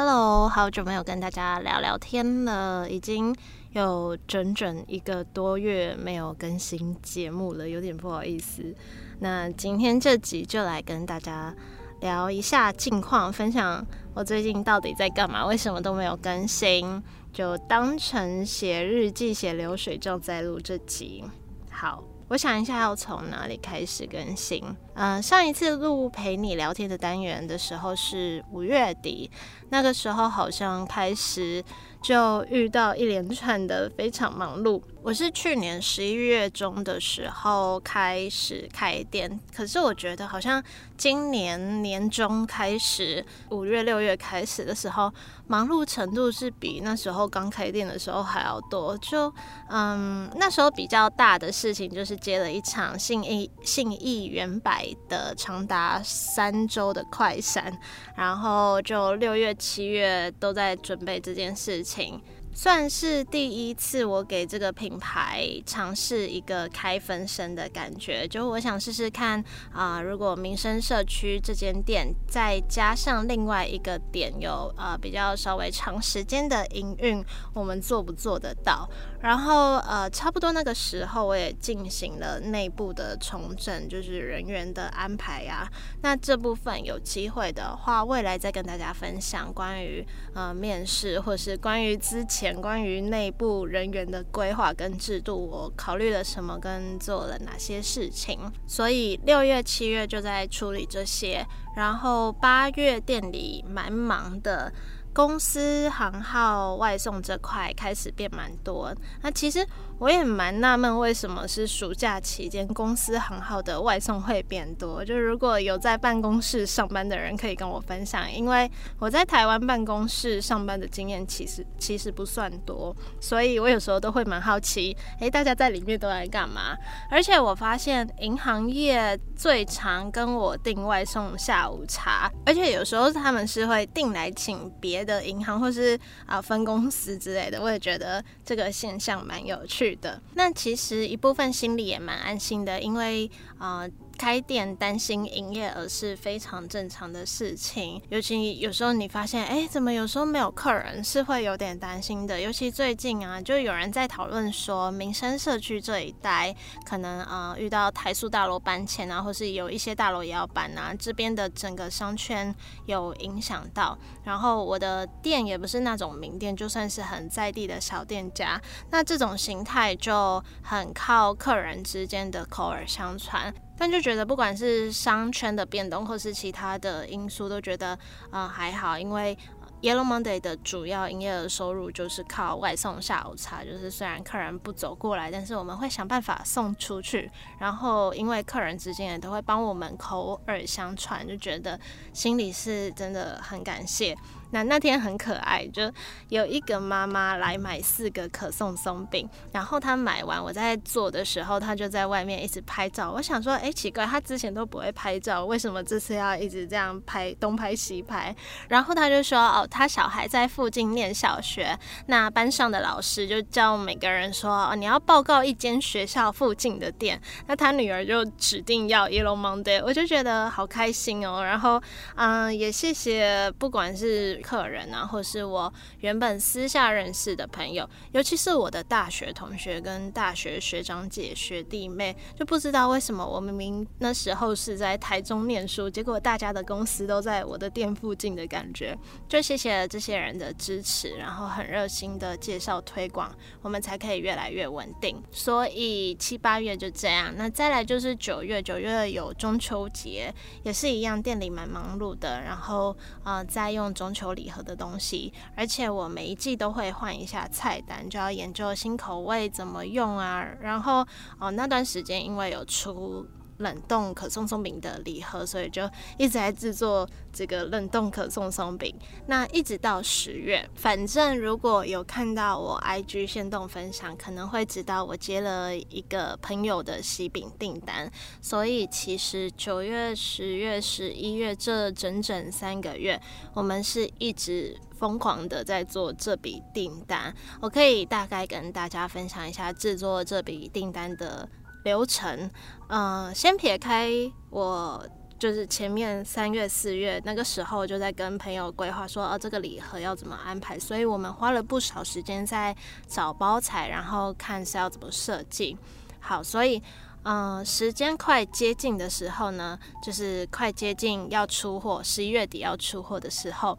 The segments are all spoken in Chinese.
Hello，好久没有跟大家聊聊天了，已经有整整一个多月没有更新节目了，有点不好意思。那今天这集就来跟大家聊一下近况，分享我最近到底在干嘛，为什么都没有更新，就当成写日记、写流水账在录这集。好。我想一下要从哪里开始更新。嗯、上一次录陪你聊天的单元的时候是五月底，那个时候好像开始就遇到一连串的非常忙碌。我是去年十一月中的时候开始开店，可是我觉得好像今年年中开始，五月六月开始的时候，忙碌程度是比那时候刚开店的时候还要多。就嗯，那时候比较大的事情就是接了一场信义信义远百的长达三周的快闪，然后就六月七月都在准备这件事情。算是第一次，我给这个品牌尝试一个开分身的感觉，就我想试试看啊、如果民生社区这间店再加上另外一个点有呃比较稍微长时间的营运，我们做不做得到？然后呃，差不多那个时候我也进行了内部的重整，就是人员的安排呀、那这部分有机会的话，未来再跟大家分享关于呃面试，或是关于之前关于内部人员的规划跟制度，我考虑了什么跟做了哪些事情。所以六月、七月就在处理这些，然后八月店里蛮忙的。公司行号外送这块开始变蛮多，那其实我也蛮纳闷，为什么是暑假期间公司行号的外送会变多？就如果有在办公室上班的人可以跟我分享，因为我在台湾办公室上班的经验其实其实不算多，所以我有时候都会蛮好奇，诶，大家在里面都在干嘛？而且我发现银行业最常跟我订外送下午茶，而且有时候他们是会订来请别的银行或是啊分公司之类的，我也觉得这个现象蛮有趣的。那其实一部分心里也蛮安心的，因为。呃开店担心营业额是非常正常的事情，尤其有时候你发现，哎，怎么有时候没有客人，是会有点担心的。尤其最近啊，就有人在讨论说，民生社区这一带可能呃遇到台塑大楼搬迁啊，或是有一些大楼也要搬啊，这边的整个商圈有影响到。然后我的店也不是那种名店，就算是很在地的小店家，那这种形态就很靠客人之间的口耳相传。但就觉得，不管是商圈的变动，或是其他的因素，都觉得，嗯，还好，因为 Yellow Monday 的主要营业额收入就是靠外送下午茶，就是虽然客人不走过来，但是我们会想办法送出去，然后因为客人之间也都会帮我们口耳相传，就觉得心里是真的很感谢。那那天很可爱，就有一个妈妈来买四个可颂松饼，然后她买完，我在做的时候，她就在外面一直拍照。我想说，哎，奇怪，她之前都不会拍照，为什么这次要一直这样拍，东拍西拍？然后她就说，哦，她小孩在附近念小学，那班上的老师就叫每个人说，哦，你要报告一间学校附近的店。那她女儿就指定要 Yellow Monday，我就觉得好开心哦。然后，嗯，也谢谢，不管是客人啊，或是我原本私下认识的朋友，尤其是我的大学同学跟大学学长姐、学弟妹，就不知道为什么我明明那时候是在台中念书，结果大家的公司都在我的店附近的感觉。就谢谢这些人的支持，然后很热心的介绍推广，我们才可以越来越稳定。所以七八月就这样，那再来就是九月，九月有中秋节，也是一样，店里蛮忙碌的，然后呃，再用中秋。礼盒的东西，而且我每一季都会换一下菜单，就要研究新口味怎么用啊。然后哦，那段时间因为有出。冷冻可颂松饼的礼盒，所以就一直在制作这个冷冻可颂松饼。那一直到十月，反正如果有看到我 IG 限动分享，可能会知道我接了一个朋友的喜饼订单。所以其实九月、十月、十一月这整整三个月，我们是一直疯狂的在做这笔订单。我可以大概跟大家分享一下制作这笔订单的。流程，呃，先撇开我，就是前面三月、四月那个时候就在跟朋友规划说，哦，这个礼盒要怎么安排，所以我们花了不少时间在找包材，然后看是要怎么设计。好，所以，呃，时间快接近的时候呢，就是快接近要出货，十一月底要出货的时候。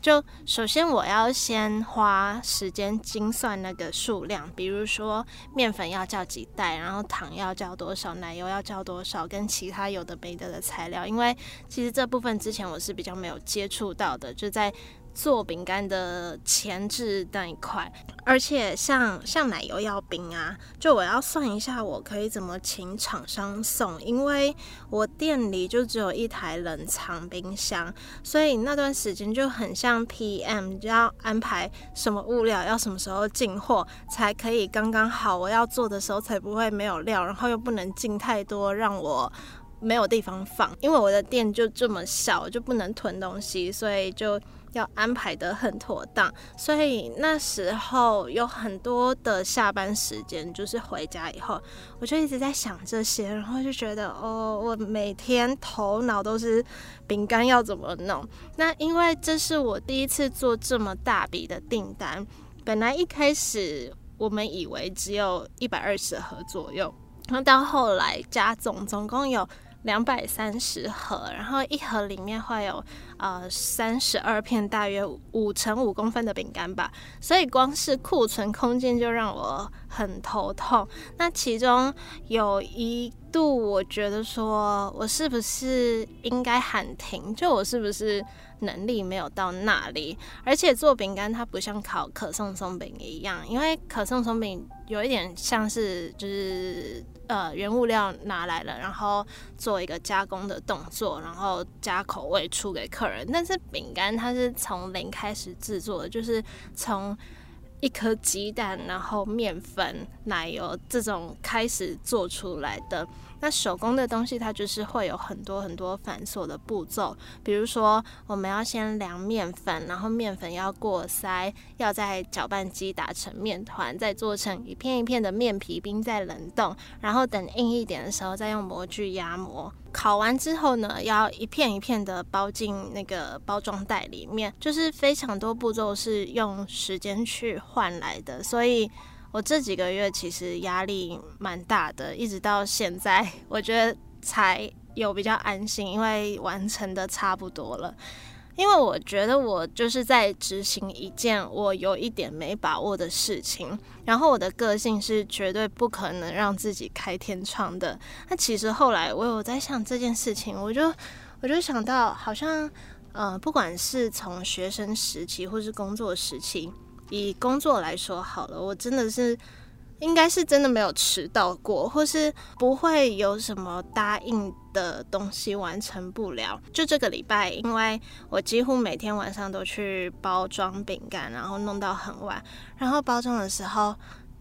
就首先我要先花时间精算那个数量，比如说面粉要叫几袋，然后糖要叫多少，奶油要叫多少，跟其他有的没的的材料，因为其实这部分之前我是比较没有接触到的，就在。做饼干的前置那一块，而且像像奶油要冰啊，就我要算一下，我可以怎么请厂商送，因为我店里就只有一台冷藏冰箱，所以那段时间就很像 PM，就要安排什么物料要什么时候进货，才可以刚刚好，我要做的时候才不会没有料，然后又不能进太多，让我没有地方放，因为我的店就这么小，就不能囤东西，所以就。要安排得很妥当，所以那时候有很多的下班时间，就是回家以后，我就一直在想这些，然后就觉得哦，我每天头脑都是饼干要怎么弄。那因为这是我第一次做这么大笔的订单，本来一开始我们以为只有一百二十盒左右，然后到后来加总，总共有。两百三十盒，然后一盒里面会有呃三十二片，大约五乘五公分的饼干吧，所以光是库存空间就让我很头痛。那其中有一度，我觉得说我是不是应该喊停？就我是不是能力没有到那里？而且做饼干它不像烤可颂松饼一样，因为可颂松饼有一点像是就是。呃，原物料拿来了，然后做一个加工的动作，然后加口味出给客人。但是饼干它是从零开始制作的，就是从一颗鸡蛋，然后面粉、奶油这种开始做出来的。那手工的东西，它就是会有很多很多繁琐的步骤，比如说我们要先量面粉，然后面粉要过筛，要在搅拌机打成面团，再做成一片一片的面皮，冰在冷冻，然后等硬一点的时候，再用模具压模。烤完之后呢，要一片一片的包进那个包装袋里面，就是非常多步骤是用时间去换来的，所以。我这几个月其实压力蛮大的，一直到现在，我觉得才有比较安心，因为完成的差不多了。因为我觉得我就是在执行一件我有一点没把握的事情，然后我的个性是绝对不可能让自己开天窗的。那其实后来我有在想这件事情，我就我就想到，好像呃，不管是从学生时期或是工作时期。以工作来说好了，我真的是应该是真的没有迟到过，或是不会有什么答应的东西完成不了。就这个礼拜，因为我几乎每天晚上都去包装饼干，然后弄到很晚，然后包装的时候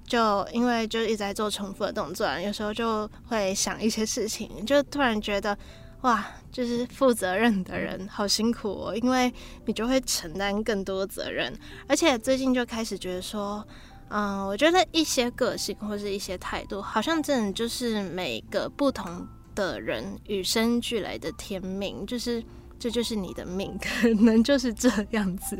就因为就一直在做重复的动作，有时候就会想一些事情，就突然觉得。哇，就是负责任的人好辛苦哦，因为你就会承担更多责任，而且最近就开始觉得说，嗯，我觉得一些个性或是一些态度，好像真的就是每个不同的人与生俱来的天命，就是这就是你的命，可能就是这样子。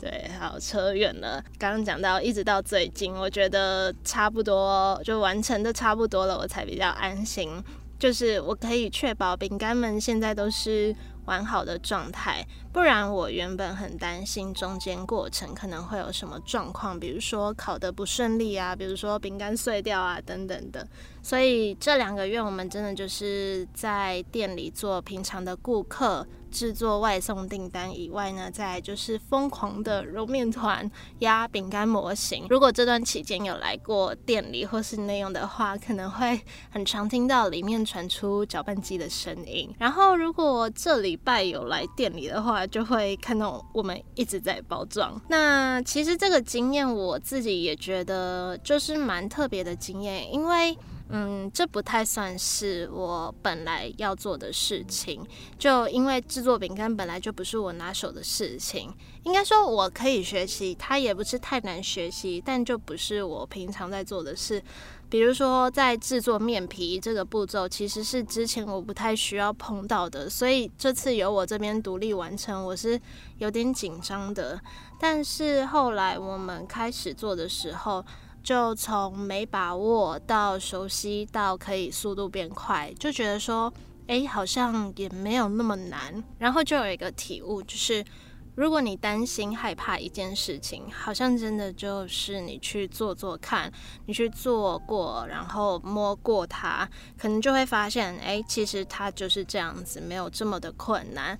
对，好，扯远了，刚刚讲到一直到最近，我觉得差不多就完成的差不多了，我才比较安心。就是我可以确保饼干们现在都是完好的状态，不然我原本很担心中间过程可能会有什么状况，比如说烤得不顺利啊，比如说饼干碎掉啊等等的。所以这两个月我们真的就是在店里做平常的顾客制作外送订单以外呢，再就是疯狂的揉面团、压饼干模型。如果这段期间有来过店里或是内用的话，可能会很常听到里面传出搅拌机的声音。然后如果这礼拜有来店里的话，就会看到我们一直在包装。那其实这个经验我自己也觉得就是蛮特别的经验，因为。嗯，这不太算是我本来要做的事情，就因为制作饼干本来就不是我拿手的事情。应该说我可以学习，它也不是太难学习，但就不是我平常在做的事。比如说在制作面皮这个步骤，其实是之前我不太需要碰到的，所以这次由我这边独立完成，我是有点紧张的。但是后来我们开始做的时候，就从没把握到熟悉到可以速度变快，就觉得说，哎，好像也没有那么难。然后就有一个体悟，就是如果你担心害怕一件事情，好像真的就是你去做做看，你去做过，然后摸过它，可能就会发现，哎，其实它就是这样子，没有这么的困难。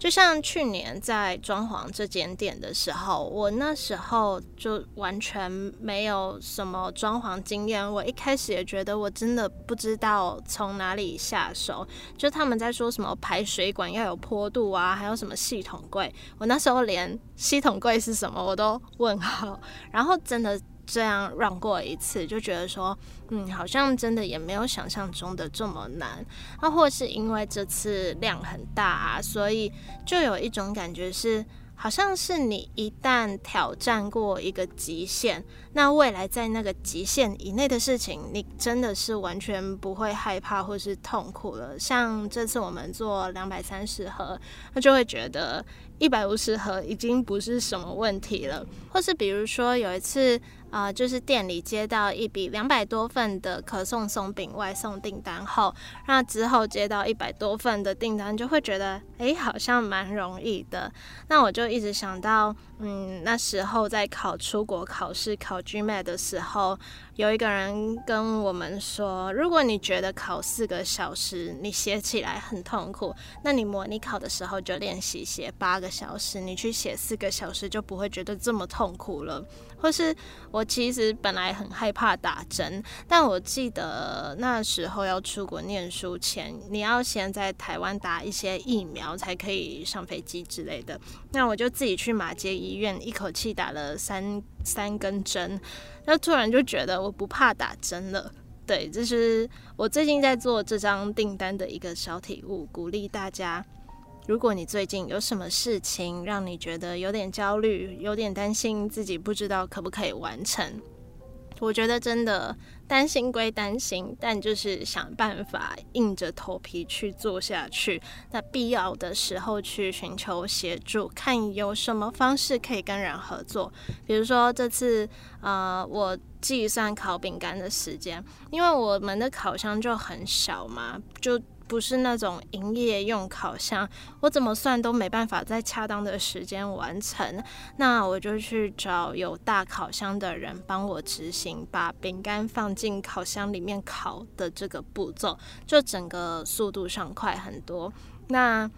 就像去年在装潢这间店的时候，我那时候就完全没有什么装潢经验。我一开始也觉得我真的不知道从哪里下手。就他们在说什么排水管要有坡度啊，还有什么系统柜，我那时候连系统柜是什么我都问号。然后真的。这样让过一次，就觉得说，嗯，好像真的也没有想象中的这么难。那、或是因为这次量很大啊，所以就有一种感觉是，好像是你一旦挑战过一个极限，那未来在那个极限以内的事情，你真的是完全不会害怕或是痛苦了。像这次我们做两百三十盒，那就会觉得一百五十盒已经不是什么问题了。或是比如说有一次。啊、呃，就是店里接到一笔两百多份的可颂松饼外送订单后，那之后接到一百多份的订单，就会觉得，哎，好像蛮容易的。那我就一直想到，嗯，那时候在考出国考试考 GMAT 的时候，有一个人跟我们说，如果你觉得考四个小时你写起来很痛苦，那你模拟考的时候就练习写八个小时，你去写四个小时就不会觉得这么痛苦了。或是我其实本来很害怕打针，但我记得那时候要出国念书前，你要先在台湾打一些疫苗才可以上飞机之类的。那我就自己去马街医院，一口气打了三三根针，那突然就觉得我不怕打针了。对，这是我最近在做这张订单的一个小体悟，鼓励大家。如果你最近有什么事情让你觉得有点焦虑、有点担心自己不知道可不可以完成，我觉得真的担心归担心，但就是想办法硬着头皮去做下去。那必要的时候去寻求协助，看有什么方式可以跟人合作。比如说这次，呃，我计算烤饼干的时间，因为我们的烤箱就很小嘛，就。不是那种营业用烤箱，我怎么算都没办法在恰当的时间完成。那我就去找有大烤箱的人帮我执行，把饼干放进烤箱里面烤的这个步骤，就整个速度上快很多。那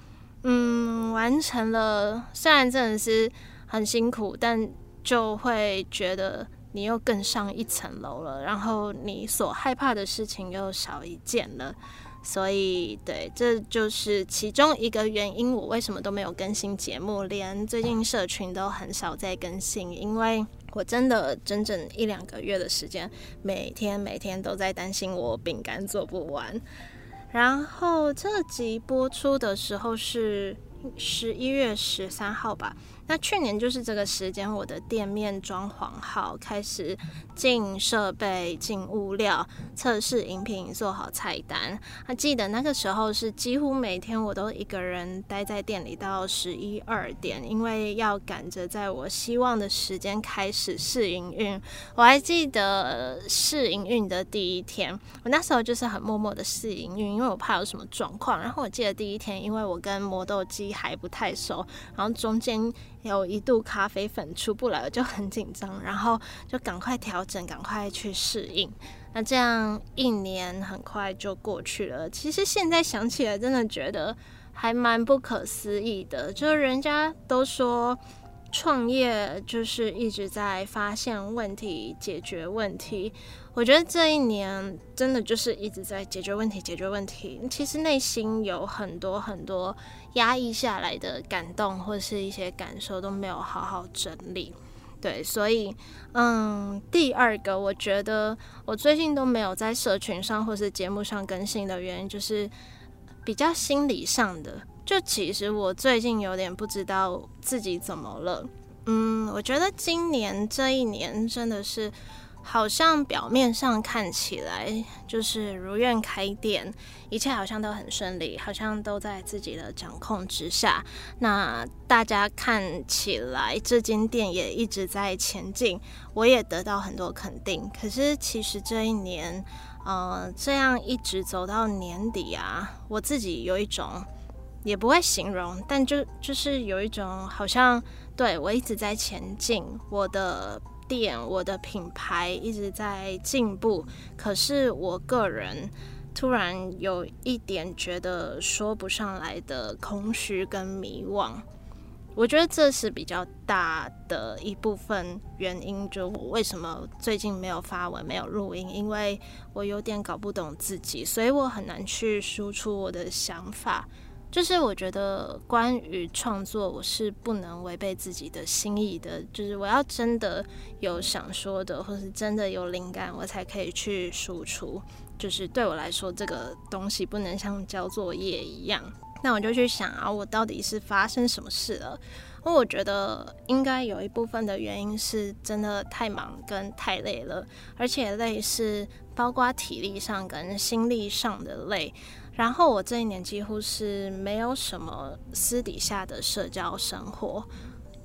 嗯，完成了，虽然真的是很辛苦，但就会觉得你又更上一层楼了，然后你所害怕的事情又少一件了。所以，对，这就是其中一个原因。我为什么都没有更新节目，连最近社群都很少在更新，因为我真的整整一两个月的时间，每天每天都在担心我饼干做不完。然后这集播出的时候是十一月十三号吧。那去年就是这个时间，我的店面装潢好，开始进设备、进物料、测试饮品、做好菜单。还记得那个时候是几乎每天我都一个人待在店里到十一二点，因为要赶着在我希望的时间开始试营运。我还记得试营运的第一天，我那时候就是很默默的试营运，因为我怕有什么状况。然后我记得第一天，因为我跟磨豆机还不太熟，然后中间。有一度咖啡粉出不来，我就很紧张，然后就赶快调整，赶快去适应。那这样一年很快就过去了。其实现在想起来，真的觉得还蛮不可思议的。就是人家都说创业就是一直在发现问题、解决问题。我觉得这一年真的就是一直在解决问题、解决问题。其实内心有很多很多压抑下来的感动，或是一些感受都没有好好整理。对，所以，嗯，第二个，我觉得我最近都没有在社群上或是节目上更新的原因，就是比较心理上的。就其实我最近有点不知道自己怎么了。嗯，我觉得今年这一年真的是。好像表面上看起来就是如愿开店，一切好像都很顺利，好像都在自己的掌控之下。那大家看起来这间店也一直在前进，我也得到很多肯定。可是其实这一年，呃，这样一直走到年底啊，我自己有一种也不会形容，但就就是有一种好像对我一直在前进，我的。店，我的品牌一直在进步，可是我个人突然有一点觉得说不上来的空虚跟迷惘。我觉得这是比较大的一部分原因，就我为什么最近没有发文、没有录音，因为我有点搞不懂自己，所以我很难去输出我的想法。就是我觉得关于创作，我是不能违背自己的心意的。就是我要真的有想说的，或是真的有灵感，我才可以去输出。就是对我来说，这个东西不能像交作业一样。那我就去想啊，我到底是发生什么事了？因为我觉得应该有一部分的原因是真的太忙跟太累了，而且累是包括体力上跟心力上的累。然后我这一年几乎是没有什么私底下的社交生活，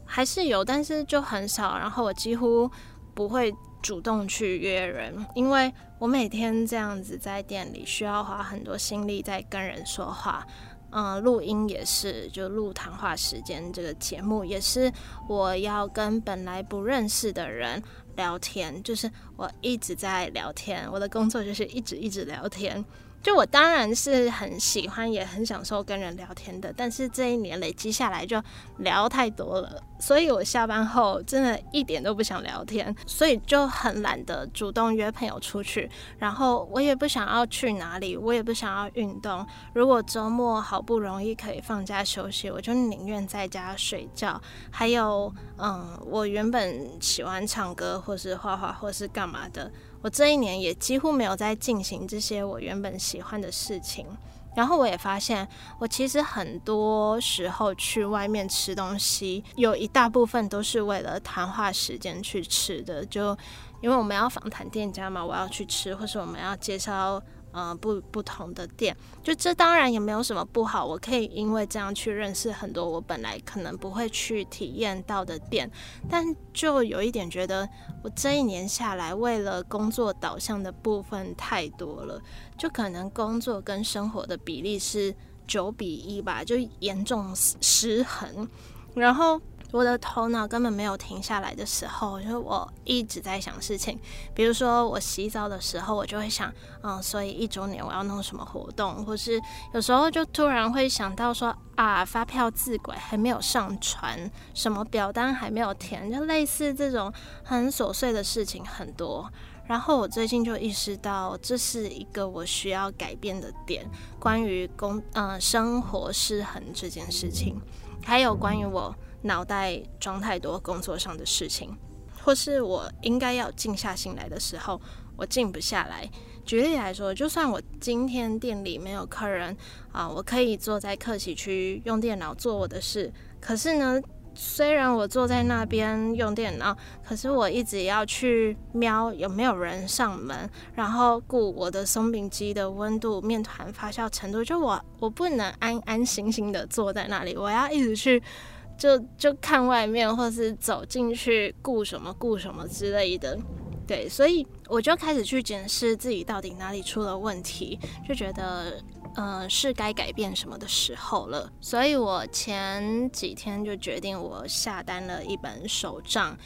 还是有，但是就很少。然后我几乎不会主动去约人，因为我每天这样子在店里需要花很多心力在跟人说话。嗯，录音也是，就录谈话时间这个节目也是，我要跟本来不认识的人聊天，就是我一直在聊天，我的工作就是一直一直聊天。就我当然是很喜欢，也很享受跟人聊天的，但是这一年累积下来就聊太多了，所以我下班后真的一点都不想聊天，所以就很懒得主动约朋友出去，然后我也不想要去哪里，我也不想要运动。如果周末好不容易可以放假休息，我就宁愿在家睡觉。还有，嗯，我原本喜欢唱歌，或是画画，或是干嘛的。我这一年也几乎没有在进行这些我原本喜欢的事情，然后我也发现，我其实很多时候去外面吃东西，有一大部分都是为了谈话时间去吃的，就因为我们要访谈店家嘛，我要去吃，或是我们要介绍。呃，不不同的店，就这当然也没有什么不好。我可以因为这样去认识很多我本来可能不会去体验到的店，但就有一点觉得，我这一年下来，为了工作导向的部分太多了，就可能工作跟生活的比例是九比一吧，就严重失衡，然后。我的头脑根本没有停下来的时候，就是我一直在想事情。比如说，我洗澡的时候，我就会想，嗯，所以一周年我要弄什么活动，或是有时候就突然会想到说，啊，发票自轨还没有上传，什么表单还没有填，就类似这种很琐碎的事情很多。然后我最近就意识到，这是一个我需要改变的点，关于工，嗯，生活失衡这件事情，还有关于我。脑袋装太多工作上的事情，或是我应该要静下心来的时候，我静不下来。举例来说，就算我今天店里没有客人啊，我可以坐在客席区用电脑做我的事。可是呢，虽然我坐在那边用电脑，可是我一直要去瞄有没有人上门，然后顾我的松饼机的温度、面团发酵程度。就我，我不能安安心心的坐在那里，我要一直去。就就看外面，或是走进去顾什么顾什么之类的，对，所以我就开始去检视自己到底哪里出了问题，就觉得，呃，是该改变什么的时候了。所以我前几天就决定，我下单了一本手账。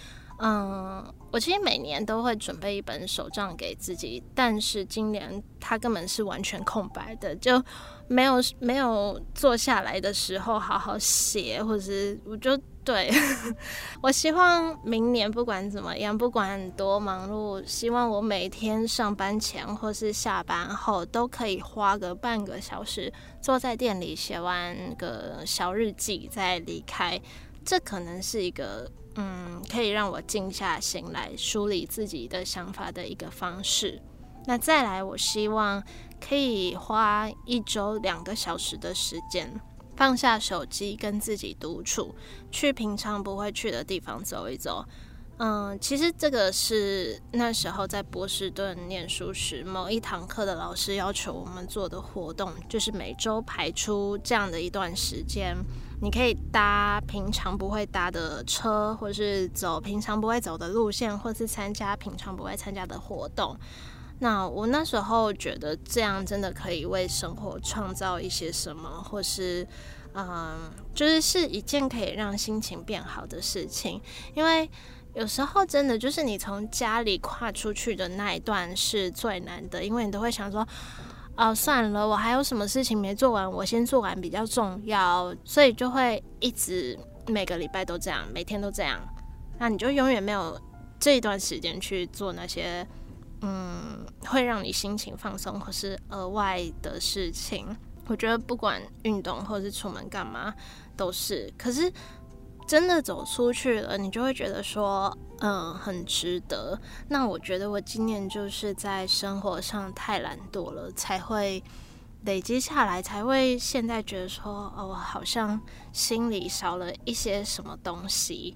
嗯，我其实每年都会准备一本手账给自己，但是今年它根本是完全空白的，就没有没有坐下来的时候好好写，或者是我就对 我希望明年不管怎么样，不管多忙碌，希望我每天上班前或是下班后都可以花个半个小时坐在店里写完个小日记再离开，这可能是一个。嗯，可以让我静下心来梳理自己的想法的一个方式。那再来，我希望可以花一周两个小时的时间，放下手机，跟自己独处，去平常不会去的地方走一走。嗯，其实这个是那时候在波士顿念书时，某一堂课的老师要求我们做的活动，就是每周排出这样的一段时间。你可以搭平常不会搭的车，或是走平常不会走的路线，或是参加平常不会参加的活动。那我那时候觉得这样真的可以为生活创造一些什么，或是嗯，就是是一件可以让心情变好的事情。因为有时候真的就是你从家里跨出去的那一段是最难的，因为你都会想说。哦，算了，我还有什么事情没做完，我先做完比较重要，所以就会一直每个礼拜都这样，每天都这样，那你就永远没有这一段时间去做那些嗯会让你心情放松或是额外的事情。我觉得不管运动或是出门干嘛都是，可是。真的走出去了，你就会觉得说，嗯，很值得。那我觉得我今年就是在生活上太懒惰了，才会累积下来，才会现在觉得说，哦，好像心里少了一些什么东西。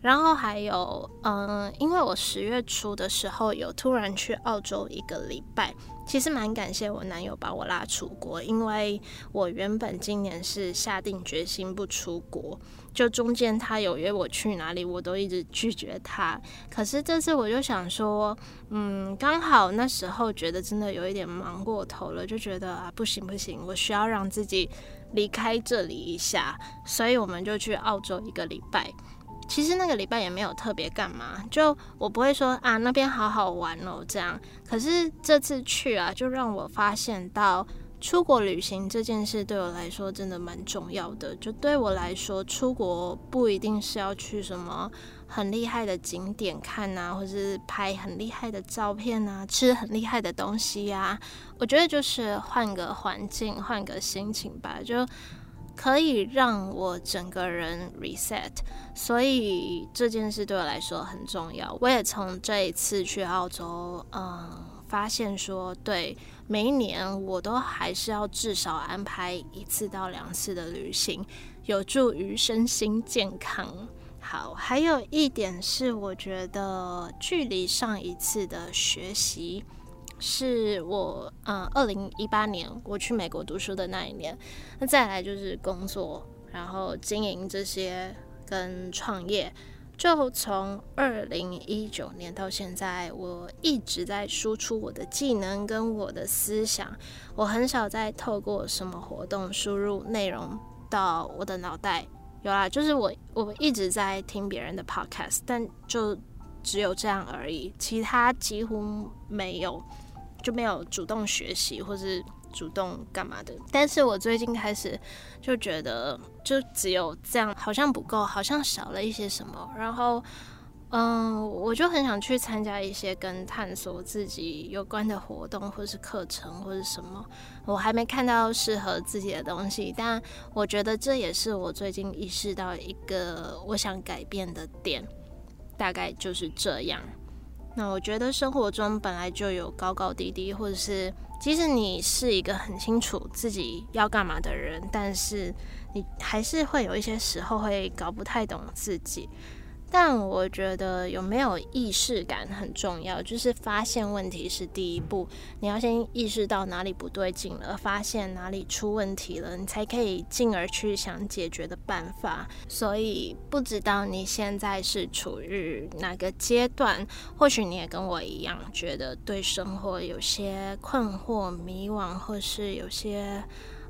然后还有，嗯，因为我十月初的时候有突然去澳洲一个礼拜，其实蛮感谢我男友把我拉出国，因为我原本今年是下定决心不出国，就中间他有约我去哪里，我都一直拒绝他。可是这次我就想说，嗯，刚好那时候觉得真的有一点忙过头了，就觉得啊，不行不行，我需要让自己离开这里一下，所以我们就去澳洲一个礼拜。其实那个礼拜也没有特别干嘛，就我不会说啊那边好好玩哦这样。可是这次去啊，就让我发现到出国旅行这件事对我来说真的蛮重要的。就对我来说，出国不一定是要去什么很厉害的景点看啊，或是拍很厉害的照片啊，吃很厉害的东西呀。我觉得就是换个环境，换个心情吧，就。可以让我整个人 reset，所以这件事对我来说很重要。我也从这一次去澳洲，嗯，发现说，对，每一年我都还是要至少安排一次到两次的旅行，有助于身心健康。好，还有一点是，我觉得距离上一次的学习。是我，嗯，二零一八年我去美国读书的那一年，那再来就是工作，然后经营这些跟创业，就从二零一九年到现在，我一直在输出我的技能跟我的思想，我很少再透过什么活动输入内容到我的脑袋，有啦，就是我我一直在听别人的 podcast，但就只有这样而已，其他几乎没有。就没有主动学习或是主动干嘛的，但是我最近开始就觉得，就只有这样好像不够，好像少了一些什么。然后，嗯，我就很想去参加一些跟探索自己有关的活动，或是课程，或是什么。我还没看到适合自己的东西，但我觉得这也是我最近意识到一个我想改变的点，大概就是这样。那我觉得生活中本来就有高高低低，或者是即使你是一个很清楚自己要干嘛的人，但是你还是会有一些时候会搞不太懂自己。但我觉得有没有意识感很重要，就是发现问题是第一步，你要先意识到哪里不对劲了，发现哪里出问题了，你才可以进而去想解决的办法。所以不知道你现在是处于哪个阶段，或许你也跟我一样，觉得对生活有些困惑、迷惘，或是有些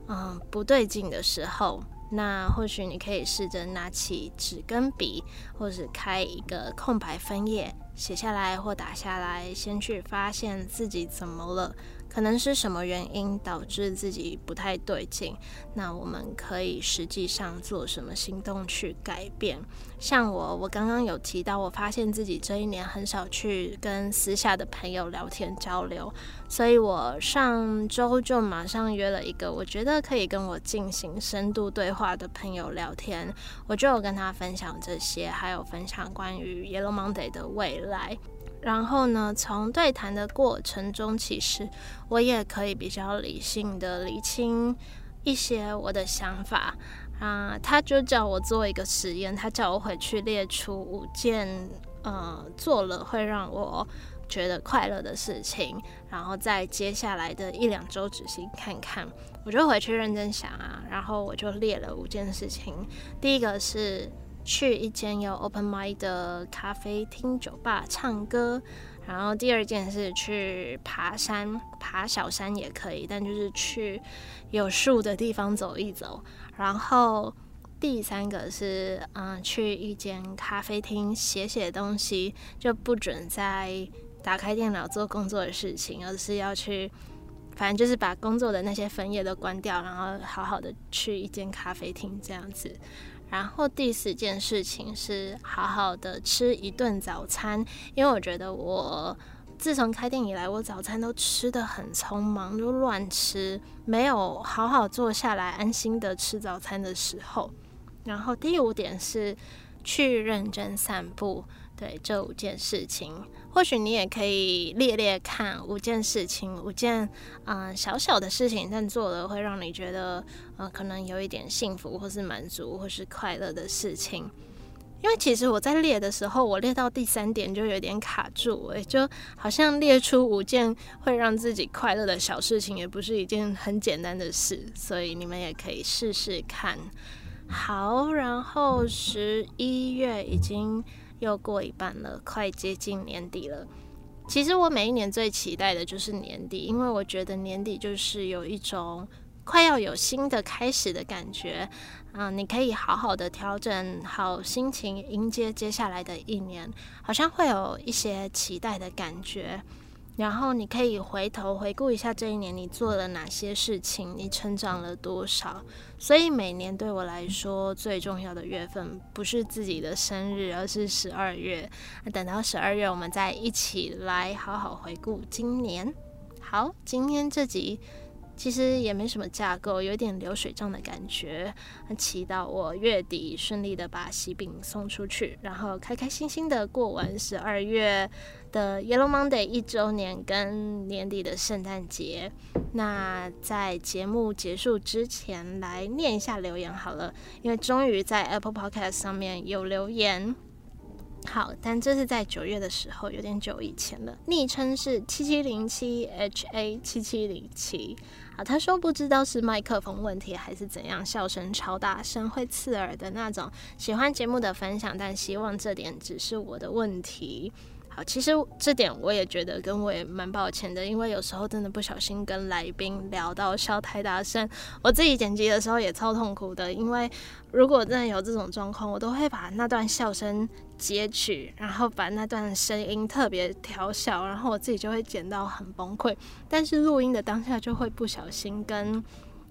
嗯不对劲的时候。那或许你可以试着拿起纸跟笔，或是开一个空白分页，写下来或打下来，先去发现自己怎么了。可能是什么原因导致自己不太对劲？那我们可以实际上做什么行动去改变？像我，我刚刚有提到，我发现自己这一年很少去跟私下的朋友聊天交流，所以我上周就马上约了一个我觉得可以跟我进行深度对话的朋友聊天，我就有跟他分享这些，还有分享关于 Yellow Monday 的未来。然后呢，从对谈的过程中，其实我也可以比较理性的理清一些我的想法啊。他就叫我做一个实验，他叫我回去列出五件呃做了会让我觉得快乐的事情，然后在接下来的一两周执行看看。我就回去认真想啊，然后我就列了五件事情。第一个是。去一间有 open mic 的咖啡厅、酒吧唱歌，然后第二件事去爬山，爬小山也可以，但就是去有树的地方走一走。然后第三个是，嗯，去一间咖啡厅写写东西，就不准再打开电脑做工作的事情，而是要去，反正就是把工作的那些分页都关掉，然后好好的去一间咖啡厅这样子。然后第四件事情是好好的吃一顿早餐，因为我觉得我自从开店以来，我早餐都吃得很匆忙，就乱吃，没有好好坐下来安心的吃早餐的时候。然后第五点是去认真散步。对，这五件事情，或许你也可以列列看五件事情，五件嗯、小小的事情，但做了会让你觉得呃可能有一点幸福，或是满足，或是快乐的事情。因为其实我在列的时候，我列到第三点就有点卡住，诶，就好像列出五件会让自己快乐的小事情，也不是一件很简单的事，所以你们也可以试试看。好，然后十一月已经。又过一半了，快接近年底了。其实我每一年最期待的就是年底，因为我觉得年底就是有一种快要有新的开始的感觉。啊、你可以好好的调整好心情，迎接接下来的一年，好像会有一些期待的感觉。然后你可以回头回顾一下这一年你做了哪些事情，你成长了多少。所以每年对我来说最重要的月份不是自己的生日，而是十二月。那等到十二月，我们再一起来好好回顾今年。好，今天这集。其实也没什么架构，有点流水账的感觉。祈祷我月底顺利的把喜饼送出去，然后开开心心的过完十二月的 Yellow Monday 一周年跟年底的圣诞节。那在节目结束之前，来念一下留言好了，因为终于在 Apple Podcast 上面有留言。好，但这是在九月的时候，有点久以前了。昵称是七七零七 H A 七七零七。他说不知道是麦克风问题还是怎样，笑声超大声会刺耳的那种。喜欢节目的分享，但希望这点只是我的问题。好，其实这点我也觉得跟我也蛮抱歉的，因为有时候真的不小心跟来宾聊到笑太大声，我自己剪辑的时候也超痛苦的。因为如果真的有这种状况，我都会把那段笑声截取，然后把那段声音特别调小，然后我自己就会剪到很崩溃。但是录音的当下就会不小心跟，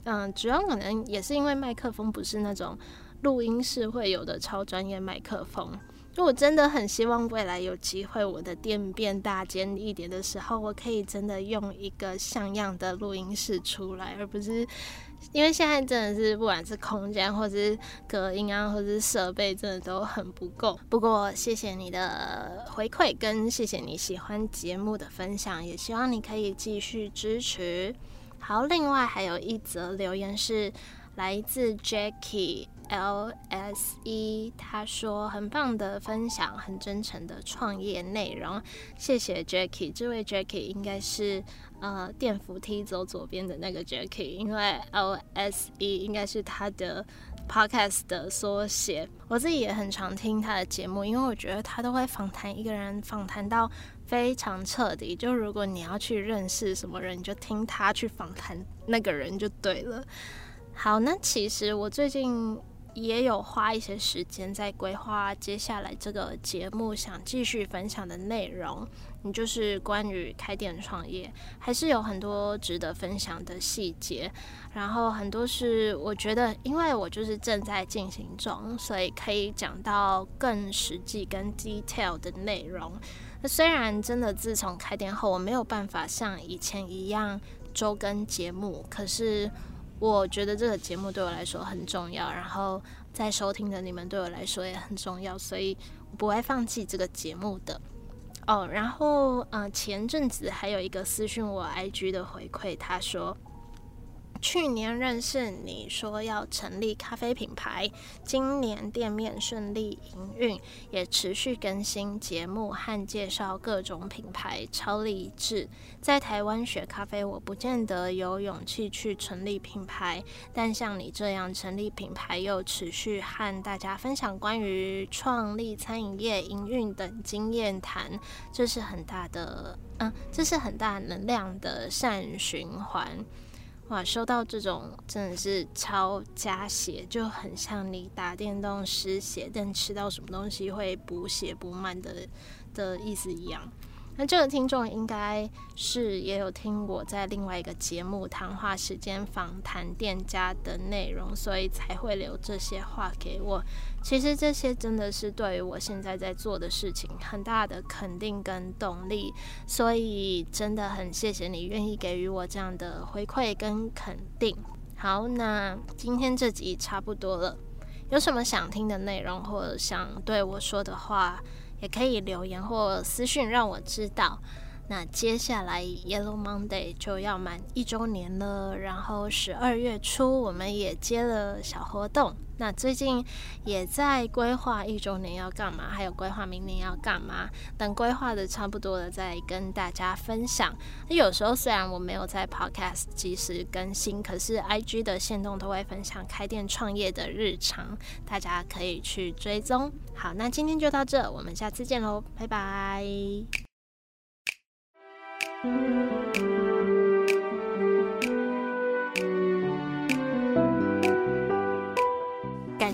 嗯，主要可能也是因为麦克风不是那种录音室会有的超专业麦克风。我真的很希望未来有机会，我的店变大间一点的时候，我可以真的用一个像样的录音室出来，而不是因为现在真的是不管是空间，或是隔音啊，或是设备，真的都很不够。不过谢谢你的回馈，跟谢谢你喜欢节目的分享，也希望你可以继续支持。好，另外还有一则留言是来自 Jackie。L S E，他说很棒的分享，很真诚的创业内容，谢谢 Jackie。这位 Jackie 应该是呃电扶梯走左边的那个 Jackie，因为 L S E 应该是他的 Podcast 的缩写。我自己也很常听他的节目，因为我觉得他都会访谈一个人，访谈到非常彻底。就如果你要去认识什么人，你就听他去访谈那个人就对了。好，那其实我最近也有花一些时间在规划接下来这个节目想继续分享的内容。你就是关于开店创业，还是有很多值得分享的细节，然后很多是我觉得，因为我就是正在进行中，所以可以讲到更实际、更 detail 的内容。那虽然真的自从开店后，我没有办法像以前一样周更节目，可是我觉得这个节目对我来说很重要，然后在收听的你们对我来说也很重要，所以我不会放弃这个节目的。哦，然后，呃，前阵子还有一个私讯我 IG 的回馈，他说。去年认识你说要成立咖啡品牌，今年店面顺利营运，也持续更新节目和介绍各种品牌，超励志。在台湾学咖啡，我不见得有勇气去成立品牌，但像你这样成立品牌又持续和大家分享关于创立餐饮业营运等经验谈，这是很大的，嗯，这是很大能量的善循环。哇，收到这种真的是超加血，就很像你打电动失血，但吃到什么东西会补血补满的的意思一样。那这个听众应该是也有听我在另外一个节目谈话时间访谈店家的内容，所以才会留这些话给我。其实这些真的是对于我现在在做的事情很大的肯定跟动力，所以真的很谢谢你愿意给予我这样的回馈跟肯定。好，那今天这集差不多了，有什么想听的内容或者想对我说的话，也可以留言或私讯让我知道。那接下来 Yellow Monday 就要满一周年了，然后十二月初我们也接了小活动。那最近也在规划一周年要干嘛，还有规划明年要干嘛。等规划的差不多了，再跟大家分享。那有时候虽然我没有在 Podcast 及时更新，可是 IG 的线动都会分享开店创业的日常，大家可以去追踪。好，那今天就到这，我们下次见喽，拜拜。感